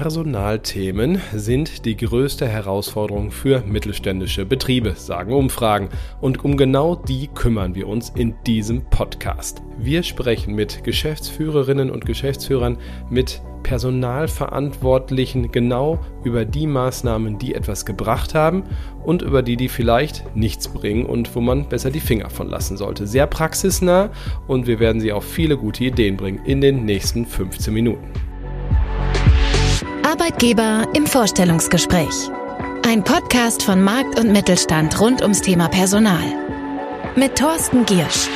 Personalthemen sind die größte Herausforderung für mittelständische Betriebe, sagen Umfragen. Und um genau die kümmern wir uns in diesem Podcast. Wir sprechen mit Geschäftsführerinnen und Geschäftsführern, mit Personalverantwortlichen genau über die Maßnahmen, die etwas gebracht haben und über die, die vielleicht nichts bringen und wo man besser die Finger von lassen sollte. Sehr praxisnah und wir werden Sie auf viele gute Ideen bringen in den nächsten 15 Minuten. Arbeitgeber im Vorstellungsgespräch. Ein Podcast von Markt und Mittelstand rund ums Thema Personal. Mit Thorsten Giersch.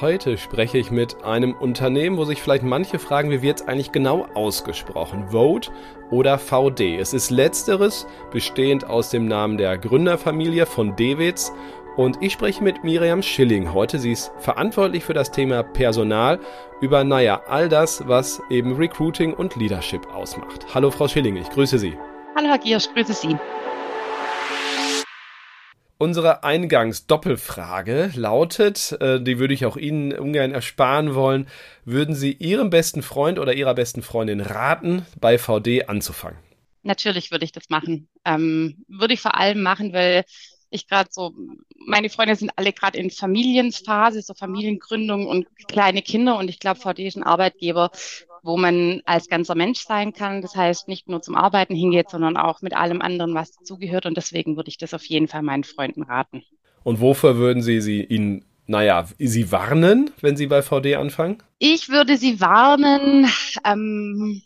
Heute spreche ich mit einem Unternehmen, wo sich vielleicht manche fragen, wie wird es eigentlich genau ausgesprochen? Vote oder VD? Es ist letzteres, bestehend aus dem Namen der Gründerfamilie von Dewitz und ich spreche mit Miriam Schilling heute. Sie ist verantwortlich für das Thema Personal, über, naja, all das, was eben Recruiting und Leadership ausmacht. Hallo Frau Schilling, ich grüße Sie. Hallo Herr Giersch, grüße Sie. Unsere Eingangsdoppelfrage lautet, äh, die würde ich auch Ihnen ungern ersparen wollen, würden Sie Ihrem besten Freund oder Ihrer besten Freundin raten, bei VD anzufangen? Natürlich würde ich das machen. Ähm, würde ich vor allem machen, weil ich gerade so, meine Freunde sind alle gerade in Familienphase, so Familiengründung und kleine Kinder und ich glaube, VD ist ein Arbeitgeber, wo man als ganzer Mensch sein kann. Das heißt, nicht nur zum Arbeiten hingeht, sondern auch mit allem anderen, was dazugehört. Und deswegen würde ich das auf jeden Fall meinen Freunden raten. Und wofür würden Sie sie ihnen, naja, Sie warnen, wenn Sie bei VD anfangen? Ich würde Sie warnen, ähm,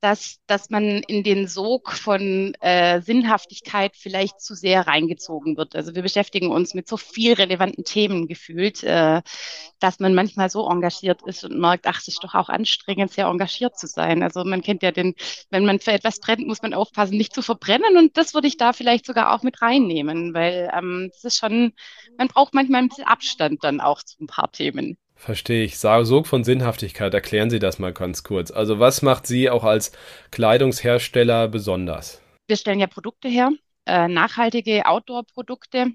dass, dass man in den Sog von äh, Sinnhaftigkeit vielleicht zu sehr reingezogen wird. Also wir beschäftigen uns mit so viel relevanten Themen gefühlt, äh, dass man manchmal so engagiert ist und merkt, ach, es ist doch auch anstrengend, sehr engagiert zu sein. Also man kennt ja den, wenn man für etwas brennt, muss man aufpassen, nicht zu verbrennen. Und das würde ich da vielleicht sogar auch mit reinnehmen, weil ähm, das ist schon, man braucht manchmal ein bisschen Abstand dann auch zu ein paar Themen. Verstehe ich. Sog von Sinnhaftigkeit, erklären Sie das mal ganz kurz. Also was macht Sie auch als Kleidungshersteller besonders? Wir stellen ja Produkte her, äh, nachhaltige Outdoor-Produkte,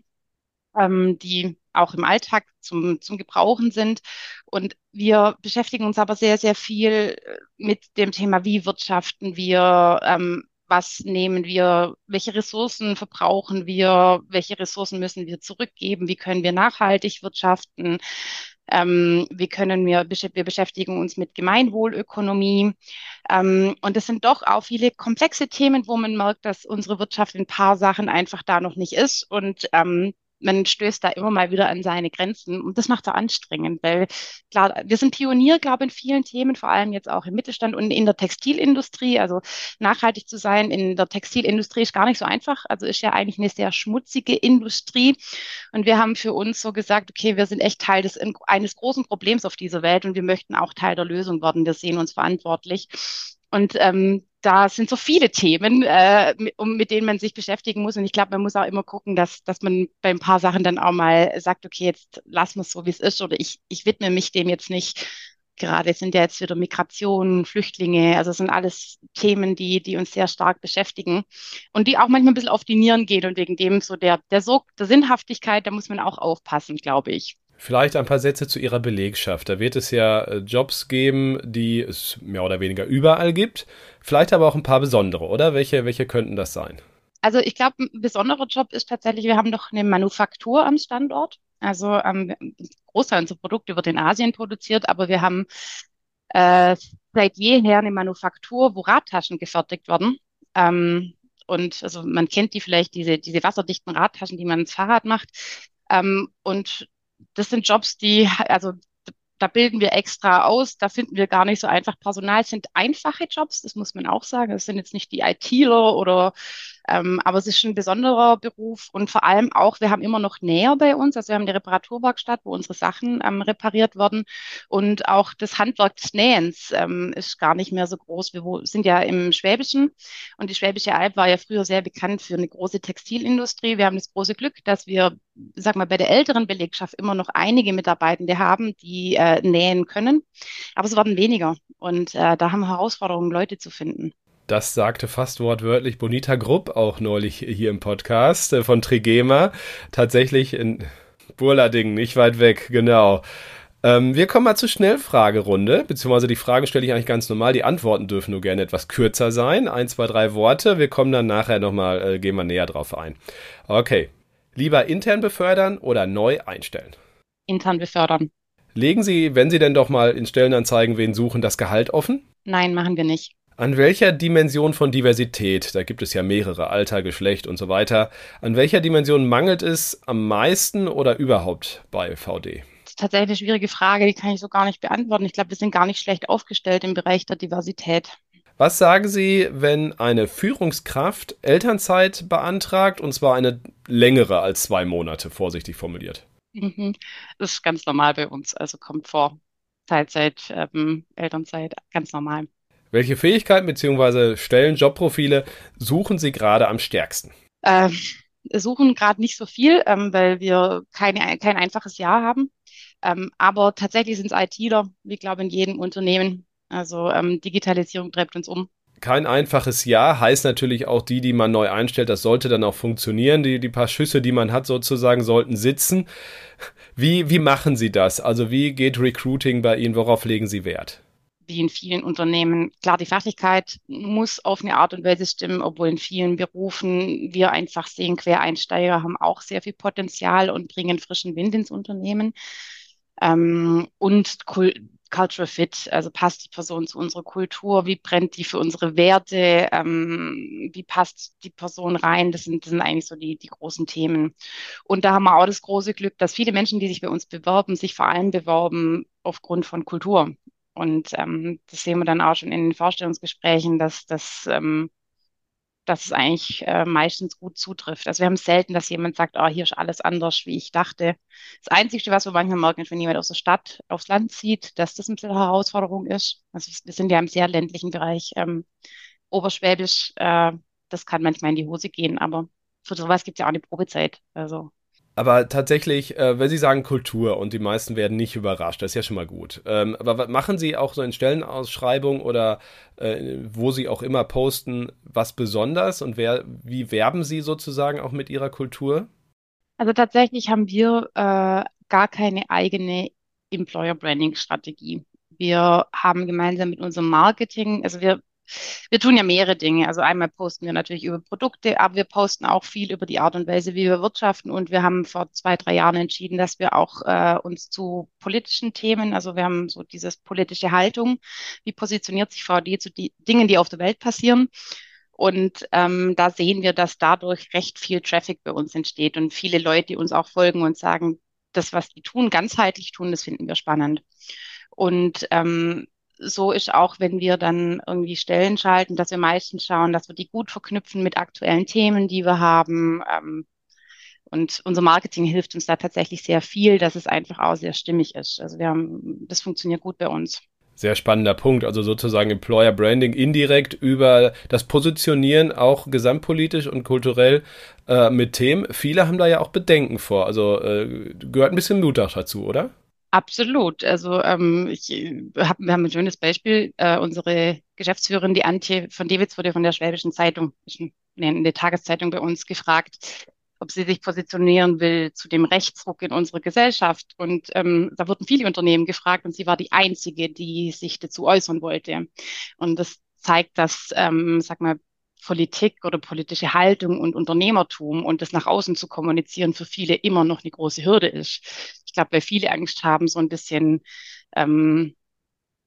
ähm, die auch im Alltag zum, zum Gebrauchen sind. Und wir beschäftigen uns aber sehr, sehr viel äh, mit dem Thema, wie wirtschaften wir, ähm, was nehmen wir, welche Ressourcen verbrauchen wir, welche Ressourcen müssen wir zurückgeben, wie können wir nachhaltig wirtschaften, ähm, wie können wir, wir beschäftigen uns mit Gemeinwohlökonomie. Ähm, und es sind doch auch viele komplexe Themen, wo man merkt, dass unsere Wirtschaft in ein paar Sachen einfach da noch nicht ist. Und ähm, man stößt da immer mal wieder an seine Grenzen und das macht es anstrengend, weil klar, wir sind Pionier, glaube ich, in vielen Themen, vor allem jetzt auch im Mittelstand und in der Textilindustrie. Also nachhaltig zu sein in der Textilindustrie ist gar nicht so einfach. Also ist ja eigentlich eine sehr schmutzige Industrie und wir haben für uns so gesagt, okay, wir sind echt Teil des, eines großen Problems auf dieser Welt und wir möchten auch Teil der Lösung werden. Wir sehen uns verantwortlich. Und ähm, da sind so viele Themen, äh, mit, mit denen man sich beschäftigen muss. Und ich glaube, man muss auch immer gucken, dass, dass man bei ein paar Sachen dann auch mal sagt, okay, jetzt lassen wir es so, wie es ist, oder ich, ich widme mich dem jetzt nicht. Gerade sind ja jetzt wieder Migration, Flüchtlinge, also sind alles Themen, die, die uns sehr stark beschäftigen und die auch manchmal ein bisschen auf die Nieren gehen und wegen dem so der, der Sog der Sinnhaftigkeit, da muss man auch aufpassen, glaube ich. Vielleicht ein paar Sätze zu Ihrer Belegschaft. Da wird es ja äh, Jobs geben, die es mehr oder weniger überall gibt. Vielleicht aber auch ein paar besondere, oder? Welche, welche könnten das sein? Also ich glaube, ein besonderer Job ist tatsächlich, wir haben doch eine Manufaktur am Standort. Also ähm, Großteil unserer Produkte wird in Asien produziert, aber wir haben äh, seit jeher eine Manufaktur, wo Radtaschen gefertigt werden. Ähm, und also man kennt die vielleicht, diese, diese wasserdichten Radtaschen, die man ins Fahrrad macht. Ähm, und das sind Jobs, die, also da bilden wir extra aus, da finden wir gar nicht so einfach Personal. Es sind einfache Jobs, das muss man auch sagen. Es sind jetzt nicht die ITler oder ähm, aber es ist ein besonderer Beruf und vor allem auch, wir haben immer noch näher bei uns. Also wir haben eine Reparaturwerkstatt, wo unsere Sachen ähm, repariert werden. Und auch das Handwerk des Nähens ähm, ist gar nicht mehr so groß. Wir sind ja im Schwäbischen und die Schwäbische Alb war ja früher sehr bekannt für eine große Textilindustrie. Wir haben das große Glück, dass wir, sag mal, bei der älteren Belegschaft immer noch einige Mitarbeitende haben, die äh, nähen können. Aber es werden weniger. Und äh, da haben wir Herausforderungen, Leute zu finden. Das sagte fast wortwörtlich Bonita Grupp auch neulich hier im Podcast äh, von Trigema. Tatsächlich in Burlading, nicht weit weg, genau. Ähm, wir kommen mal zur Schnellfragerunde, beziehungsweise die Fragen stelle ich eigentlich ganz normal. Die Antworten dürfen nur gerne etwas kürzer sein. Ein, zwei, drei Worte. Wir kommen dann nachher nochmal, äh, gehen wir näher drauf ein. Okay. Lieber intern befördern oder neu einstellen? Intern befördern. Legen Sie, wenn Sie denn doch mal in Stellenanzeigen wen suchen, das Gehalt offen? Nein, machen wir nicht. An welcher Dimension von Diversität, da gibt es ja mehrere, Alter, Geschlecht und so weiter, an welcher Dimension mangelt es am meisten oder überhaupt bei VD? Das ist tatsächlich eine schwierige Frage, die kann ich so gar nicht beantworten. Ich glaube, wir sind gar nicht schlecht aufgestellt im Bereich der Diversität. Was sagen Sie, wenn eine Führungskraft Elternzeit beantragt, und zwar eine längere als zwei Monate, vorsichtig formuliert? Mhm. Das ist ganz normal bei uns, also kommt vor. Teilzeit, ähm, Elternzeit, ganz normal. Welche Fähigkeiten bzw. Stellen, Jobprofile suchen Sie gerade am stärksten? Ähm, suchen gerade nicht so viel, ähm, weil wir keine, kein einfaches Jahr haben. Ähm, aber tatsächlich sind es ITler, wie glaube in jedem Unternehmen. Also ähm, Digitalisierung treibt uns um. Kein einfaches Jahr heißt natürlich auch die, die man neu einstellt, das sollte dann auch funktionieren. Die, die paar Schüsse, die man hat, sozusagen, sollten sitzen. Wie, wie machen Sie das? Also wie geht Recruiting bei Ihnen? Worauf legen Sie Wert? wie in vielen Unternehmen. Klar, die Fachlichkeit muss auf eine Art und Weise stimmen, obwohl in vielen Berufen wir einfach sehen, Quereinsteiger haben auch sehr viel Potenzial und bringen frischen Wind ins Unternehmen. Ähm, und Cultural Fit, also passt die Person zu unserer Kultur, wie brennt die für unsere Werte, ähm, wie passt die Person rein, das sind, das sind eigentlich so die, die großen Themen. Und da haben wir auch das große Glück, dass viele Menschen, die sich bei uns bewerben, sich vor allem bewerben aufgrund von Kultur. Und ähm, das sehen wir dann auch schon in den Vorstellungsgesprächen, dass, dass, ähm, dass es eigentlich äh, meistens gut zutrifft. Also wir haben selten, dass jemand sagt, oh, hier ist alles anders, wie ich dachte. Das Einzige, was wir manchmal merken, ist, wenn jemand aus der Stadt aufs Land zieht, dass das ein bisschen Herausforderung ist. Also wir sind ja im sehr ländlichen Bereich. Ähm, Oberschwäbisch, äh, das kann manchmal in die Hose gehen, aber für sowas gibt es ja auch eine Probezeit. Also aber tatsächlich, äh, wenn Sie sagen Kultur und die meisten werden nicht überrascht, das ist ja schon mal gut. Ähm, aber machen Sie auch so in Stellenausschreibungen oder äh, wo Sie auch immer posten, was besonders und wer, wie werben Sie sozusagen auch mit Ihrer Kultur? Also tatsächlich haben wir äh, gar keine eigene Employer Branding Strategie. Wir haben gemeinsam mit unserem Marketing, also wir wir tun ja mehrere Dinge. Also einmal posten wir natürlich über Produkte, aber wir posten auch viel über die Art und Weise, wie wir wirtschaften. Und wir haben vor zwei, drei Jahren entschieden, dass wir auch äh, uns zu politischen Themen, also wir haben so dieses politische Haltung, wie positioniert sich VD zu die Dingen, die auf der Welt passieren. Und ähm, da sehen wir, dass dadurch recht viel Traffic bei uns entsteht und viele Leute, uns auch folgen und sagen, das, was die tun, ganzheitlich tun, das finden wir spannend. Und ähm, so ist auch, wenn wir dann irgendwie Stellen schalten, dass wir meistens schauen, dass wir die gut verknüpfen mit aktuellen Themen, die wir haben. Ähm, und unser Marketing hilft uns da tatsächlich sehr viel, dass es einfach auch sehr stimmig ist. Also wir haben, das funktioniert gut bei uns. Sehr spannender Punkt. Also sozusagen Employer Branding indirekt über das Positionieren auch gesamtpolitisch und kulturell äh, mit Themen. Viele haben da ja auch Bedenken vor. Also äh, gehört ein bisschen Mut dazu, oder? Absolut. Also ähm, ich hab, wir haben ein schönes Beispiel. Äh, unsere Geschäftsführerin, die Antje von Dewitz, wurde von der Schwäbischen Zeitung, in der Tageszeitung bei uns gefragt, ob sie sich positionieren will zu dem Rechtsruck in unserer Gesellschaft. Und ähm, da wurden viele Unternehmen gefragt und sie war die einzige, die sich dazu äußern wollte. Und das zeigt, dass, ähm, sag mal, Politik oder politische Haltung und Unternehmertum und das nach außen zu kommunizieren für viele immer noch eine große Hürde ist. Ich glaube, weil viele Angst haben, so ein bisschen ähm,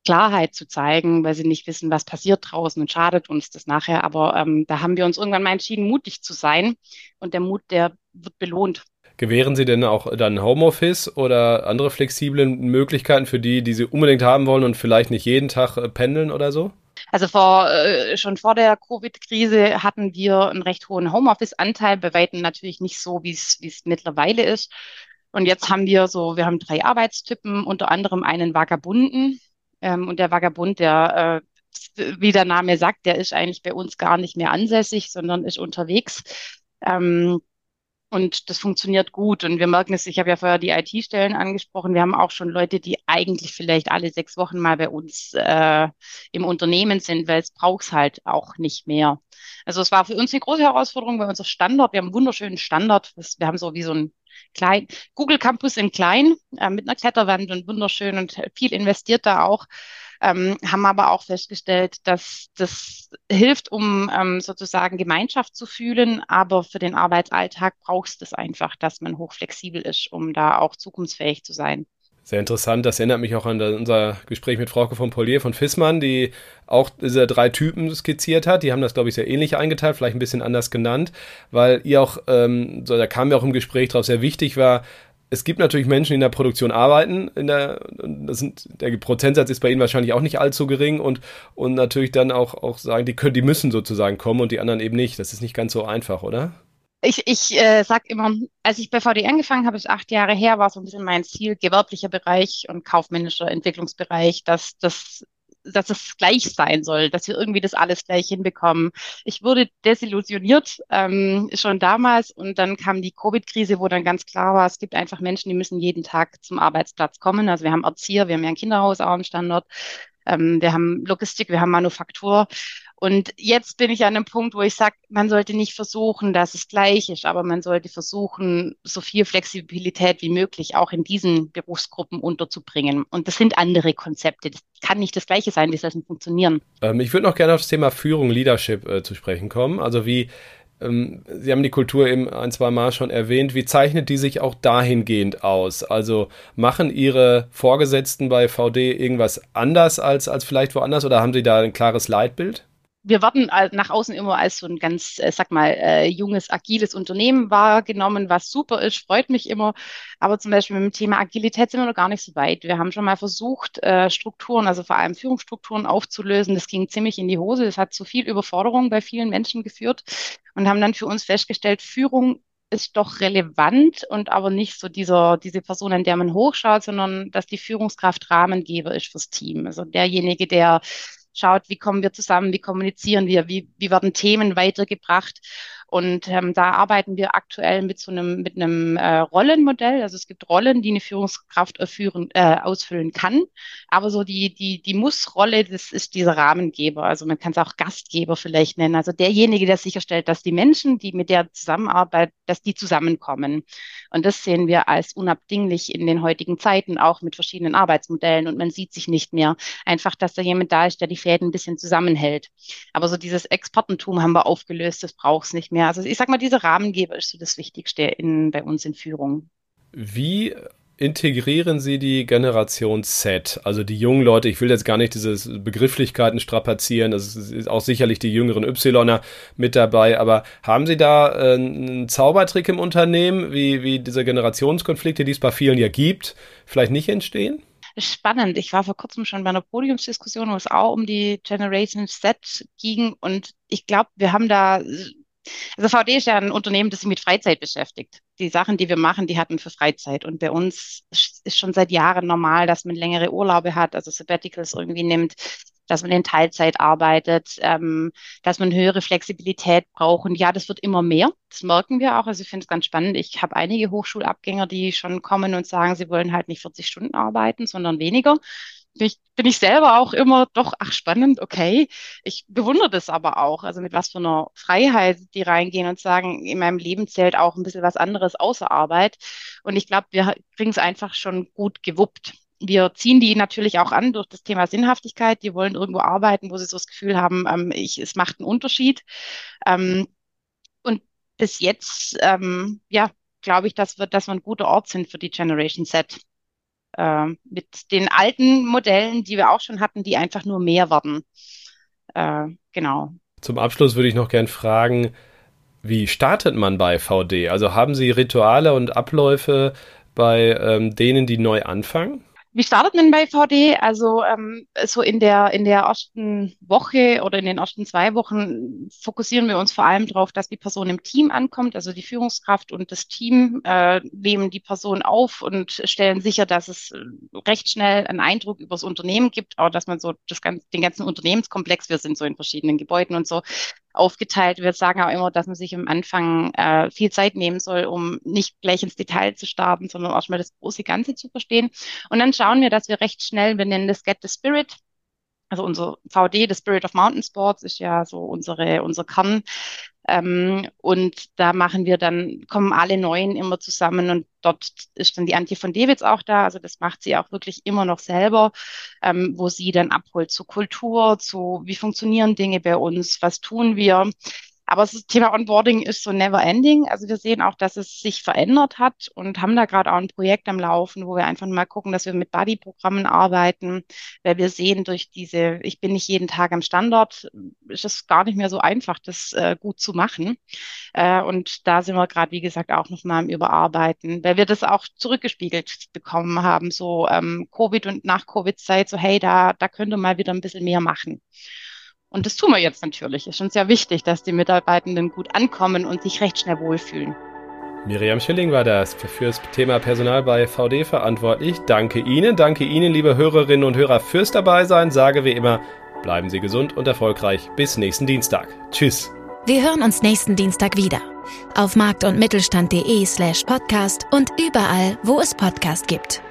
Klarheit zu zeigen, weil sie nicht wissen, was passiert draußen und schadet uns das nachher. Aber ähm, da haben wir uns irgendwann mal entschieden, mutig zu sein. Und der Mut, der wird belohnt. Gewähren Sie denn auch dann Homeoffice oder andere flexible Möglichkeiten für die, die Sie unbedingt haben wollen und vielleicht nicht jeden Tag äh, pendeln oder so? Also vor, äh, schon vor der Covid-Krise hatten wir einen recht hohen Homeoffice-Anteil, bei weitem natürlich nicht so, wie es mittlerweile ist. Und jetzt haben wir so, wir haben drei Arbeitstypen, unter anderem einen Vagabunden. Ähm, und der Vagabund, der, äh, wie der Name sagt, der ist eigentlich bei uns gar nicht mehr ansässig, sondern ist unterwegs. Ähm, und das funktioniert gut. Und wir merken es, ich habe ja vorher die IT-Stellen angesprochen. Wir haben auch schon Leute, die eigentlich vielleicht alle sechs Wochen mal bei uns äh, im Unternehmen sind, weil es braucht halt auch nicht mehr. Also es war für uns eine große Herausforderung, weil unser Standard, wir haben einen wunderschönen Standard. Wir haben so wie so ein klein, Google Campus in klein, äh, mit einer Kletterwand und wunderschön und viel investiert da auch. Ähm, haben aber auch festgestellt, dass das hilft, um ähm, sozusagen Gemeinschaft zu fühlen, aber für den Arbeitsalltag brauchst es einfach, dass man hochflexibel ist, um da auch zukunftsfähig zu sein. Sehr interessant. Das erinnert mich auch an unser Gespräch mit Frauke von Polier von Fissmann, die auch diese drei Typen skizziert hat. Die haben das, glaube ich, sehr ähnlich eingeteilt, vielleicht ein bisschen anders genannt, weil ihr auch, ähm, so, da kam ja auch im Gespräch drauf, sehr wichtig war, es gibt natürlich Menschen, die in der Produktion arbeiten. In der, sind, der Prozentsatz ist bei ihnen wahrscheinlich auch nicht allzu gering und, und natürlich dann auch, auch sagen, die können, die müssen sozusagen kommen und die anderen eben nicht. Das ist nicht ganz so einfach, oder? Ich, ich äh, sage immer, als ich bei VD angefangen habe, ist acht Jahre her, war so ein bisschen mein Ziel, gewerblicher Bereich und kaufmännischer Entwicklungsbereich, dass das dass es gleich sein soll, dass wir irgendwie das alles gleich hinbekommen. Ich wurde desillusioniert ähm, schon damals und dann kam die Covid-Krise, wo dann ganz klar war, es gibt einfach Menschen, die müssen jeden Tag zum Arbeitsplatz kommen. Also wir haben Erzieher, wir haben ja ein Kinderhaus auch am Standort, ähm, wir haben Logistik, wir haben Manufaktur und jetzt bin ich an einem Punkt, wo ich sage, man sollte nicht versuchen, dass es gleich ist, aber man sollte versuchen, so viel Flexibilität wie möglich auch in diesen Berufsgruppen unterzubringen. Und das sind andere Konzepte. Das kann nicht das Gleiche sein, wie soll es funktionieren? Ähm, ich würde noch gerne auf das Thema Führung, Leadership äh, zu sprechen kommen. Also wie Sie haben die Kultur eben ein, zwei Mal schon erwähnt. Wie zeichnet die sich auch dahingehend aus? Also machen Ihre Vorgesetzten bei VD irgendwas anders als, als vielleicht woanders oder haben Sie da ein klares Leitbild? Wir werden nach außen immer als so ein ganz, äh, sag mal, äh, junges, agiles Unternehmen wahrgenommen, was super ist, freut mich immer. Aber zum Beispiel mit dem Thema Agilität sind wir noch gar nicht so weit. Wir haben schon mal versucht, äh, Strukturen, also vor allem Führungsstrukturen aufzulösen. Das ging ziemlich in die Hose. Das hat zu viel Überforderung bei vielen Menschen geführt und haben dann für uns festgestellt, Führung ist doch relevant und aber nicht so dieser, diese Person, an der man hochschaut, sondern dass die Führungskraft Rahmengeber ist fürs Team. Also derjenige, der schaut, wie kommen wir zusammen, wie kommunizieren wir, wie, wie werden Themen weitergebracht. Und ähm, da arbeiten wir aktuell mit so einem, mit einem äh, Rollenmodell. Also es gibt Rollen, die eine Führungskraft erführen, äh, ausfüllen kann. Aber so die, die, die Muss-Rolle, das ist dieser Rahmengeber. Also man kann es auch Gastgeber vielleicht nennen. Also derjenige, der sicherstellt, dass die Menschen, die mit der zusammenarbeiten, dass die zusammenkommen. Und das sehen wir als unabdinglich in den heutigen Zeiten, auch mit verschiedenen Arbeitsmodellen. Und man sieht sich nicht mehr. Einfach, dass da jemand da ist, der die Fäden ein bisschen zusammenhält. Aber so dieses Expertentum haben wir aufgelöst, das braucht es nicht mehr mehr. Also ich sag mal, diese Rahmengeber ist so das Wichtigste in, bei uns in Führung. Wie integrieren Sie die Generation Z, also die jungen Leute, ich will jetzt gar nicht diese Begrifflichkeiten strapazieren, das ist auch sicherlich die jüngeren Ypsiloner mit dabei, aber haben Sie da äh, einen Zaubertrick im Unternehmen, wie, wie diese Generationskonflikte, die es bei vielen ja gibt, vielleicht nicht entstehen? Spannend. Ich war vor kurzem schon bei einer Podiumsdiskussion, wo es auch um die Generation Z ging und ich glaube, wir haben da also VD ist ja ein Unternehmen, das sich mit Freizeit beschäftigt. Die Sachen, die wir machen, die hatten für Freizeit. Und bei uns ist schon seit Jahren normal, dass man längere Urlaube hat, also Sabbaticals irgendwie nimmt, dass man in Teilzeit arbeitet, ähm, dass man höhere Flexibilität braucht. Und ja, das wird immer mehr. Das merken wir auch. Also ich finde es ganz spannend. Ich habe einige Hochschulabgänger, die schon kommen und sagen, sie wollen halt nicht 40 Stunden arbeiten, sondern weniger bin ich, bin ich selber auch immer doch, ach spannend, okay. Ich bewundere das aber auch, also mit was für einer Freiheit die reingehen und sagen, in meinem Leben zählt auch ein bisschen was anderes außer Arbeit. Und ich glaube, wir kriegen es einfach schon gut gewuppt. Wir ziehen die natürlich auch an durch das Thema Sinnhaftigkeit. Die wollen irgendwo arbeiten, wo sie so das Gefühl haben, ähm, ich, es macht einen Unterschied. Ähm, und bis jetzt, ähm, ja, glaube ich, dass wir, dass wir ein guter Ort sind für die Generation Z äh, mit den alten Modellen, die wir auch schon hatten, die einfach nur mehr werden. Äh, genau. Zum Abschluss würde ich noch gern fragen, wie startet man bei VD? Also haben Sie Rituale und Abläufe bei ähm, denen, die neu anfangen? Wie startet man bei VD? Also ähm, so in der in der ersten Woche oder in den ersten zwei Wochen fokussieren wir uns vor allem darauf, dass die Person im Team ankommt, also die Führungskraft und das Team äh, nehmen die Person auf und stellen sicher, dass es recht schnell einen Eindruck über das Unternehmen gibt, auch dass man so das ganze, den ganzen Unternehmenskomplex, wir sind so in verschiedenen Gebäuden und so, aufgeteilt. Wir sagen auch immer, dass man sich am Anfang äh, viel Zeit nehmen soll, um nicht gleich ins Detail zu starten, sondern erstmal das große Ganze zu verstehen. Und dann schauen wir, dass wir recht schnell, wir nennen das Get the Spirit, also unser VD, the Spirit of Mountain Sports, ist ja so unsere, unser Kern. Ähm, und da machen wir dann, kommen alle Neuen immer zusammen und dort ist dann die Antje von Dewitz auch da. Also das macht sie auch wirklich immer noch selber, ähm, wo sie dann abholt zu Kultur, zu wie funktionieren Dinge bei uns, was tun wir. Aber das Thema Onboarding ist so never ending. Also wir sehen auch, dass es sich verändert hat und haben da gerade auch ein Projekt am Laufen, wo wir einfach mal gucken, dass wir mit Buddy-Programmen arbeiten, weil wir sehen durch diese, ich bin nicht jeden Tag am Standort, ist es gar nicht mehr so einfach, das äh, gut zu machen. Äh, und da sind wir gerade, wie gesagt, auch nochmal am Überarbeiten, weil wir das auch zurückgespiegelt bekommen haben, so ähm, Covid und nach Covid-Zeit, so hey, da, da könnte mal wieder ein bisschen mehr machen. Und das tun wir jetzt natürlich. Ist schon sehr wichtig, dass die Mitarbeitenden gut ankommen und sich recht schnell wohlfühlen. Miriam Schilling war das für das Thema Personal bei VD verantwortlich. Danke Ihnen, danke Ihnen, liebe Hörerinnen und Hörer, fürs Dabeisein. Sage wie immer, bleiben Sie gesund und erfolgreich. Bis nächsten Dienstag. Tschüss. Wir hören uns nächsten Dienstag wieder. Auf markt- und mittelstand.de slash podcast und überall, wo es Podcast gibt.